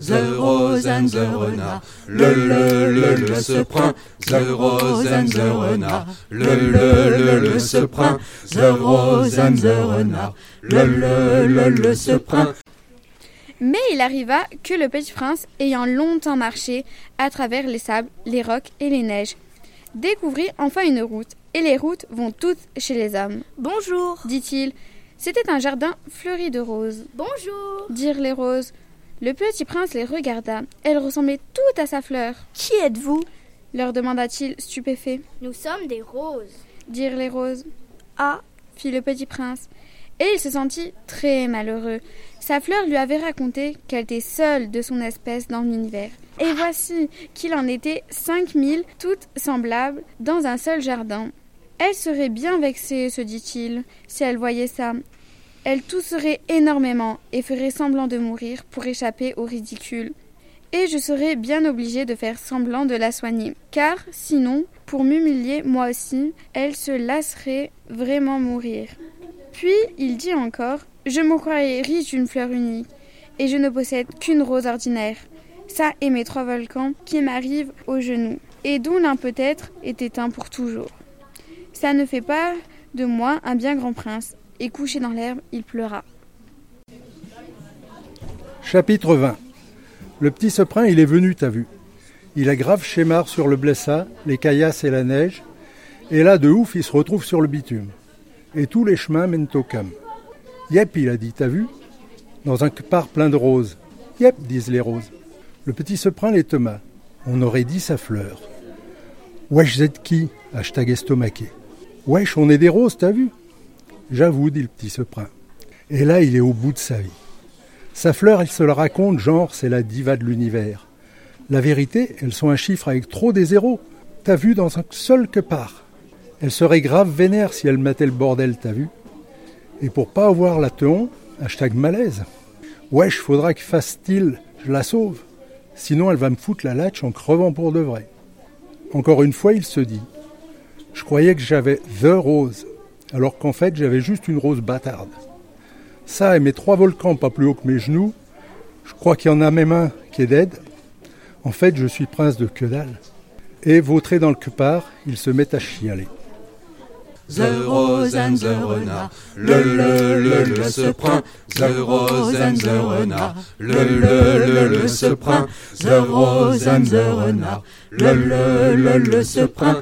the rose and the renard, le le le le se prend, the rose and the renard, le le le le se prend, the rose and the renard, le le le le se prend. Mais il arriva que le petit prince, ayant longtemps marché à travers les sables, les rocs et les neiges, découvrit enfin une route, et les routes vont toutes chez les hommes. Bonjour, dit-il. C'était un jardin fleuri de roses. Bonjour, dirent les roses. Le petit prince les regarda. Elles ressemblaient toutes à sa fleur. Qui êtes-vous? leur demanda-t-il, stupéfait. Nous sommes des roses, dirent les roses. Ah, fit le petit prince. Et il se sentit très malheureux. Sa fleur lui avait raconté qu'elle était seule de son espèce dans l'univers. Et voici qu'il en était cinq mille, toutes semblables, dans un seul jardin. Elle serait bien vexée, se dit-il, si elle voyait ça. Elle tousserait énormément et ferait semblant de mourir pour échapper au ridicule. Et je serais bien obligé de faire semblant de la soigner, car sinon, pour m'humilier moi aussi, elle se lasserait vraiment mourir. Puis il dit encore Je me croyais riche d'une fleur unique, et je ne possède qu'une rose ordinaire. Ça et mes trois volcans qui m'arrivent aux genoux, et dont l'un peut-être est éteint pour toujours. Ça ne fait pas de moi un bien grand prince, et couché dans l'herbe, il pleura. Chapitre 20 Le petit Soprin, il est venu, t'as vu. Il a grave schémar sur le blessa, les caillasses et la neige, et là, de ouf, il se retrouve sur le bitume. Et tous les chemins mènent au cam. Yep, il a dit, t'as vu Dans un parc plein de roses. Yep, disent les roses. Le petit Soprin, les Thomas. On aurait dit sa fleur. Wesh, vous qui? Hashtag estomaqué. Wesh, on est des roses, t'as vu J'avoue, dit le petit Soprin. Et là, il est au bout de sa vie. Sa fleur, elle se la raconte, genre, c'est la diva de l'univers. La vérité, elles sont un chiffre avec trop des zéros. T'as vu dans un seul que part. Elle serait grave vénère si elle mettait le bordel, t'as vu Et pour pas avoir la teon, hashtag malaise. Wesh, faudra qu'il fasse style, je la sauve. Sinon, elle va me foutre la latche en crevant pour de vrai. Encore une fois, il se dit Je croyais que j'avais The Rose, alors qu'en fait j'avais juste une rose bâtarde. Ça et mes trois volcans pas plus haut que mes genoux, je crois qu'il y en a même un qui est dead. En fait, je suis prince de que dalle. Et vautré dans le quepart, il se met à chialer. The rose and the renard, le le le le se prend, the rose and the renard, le le le le se prend, the rose and the renard, le le le le se prend,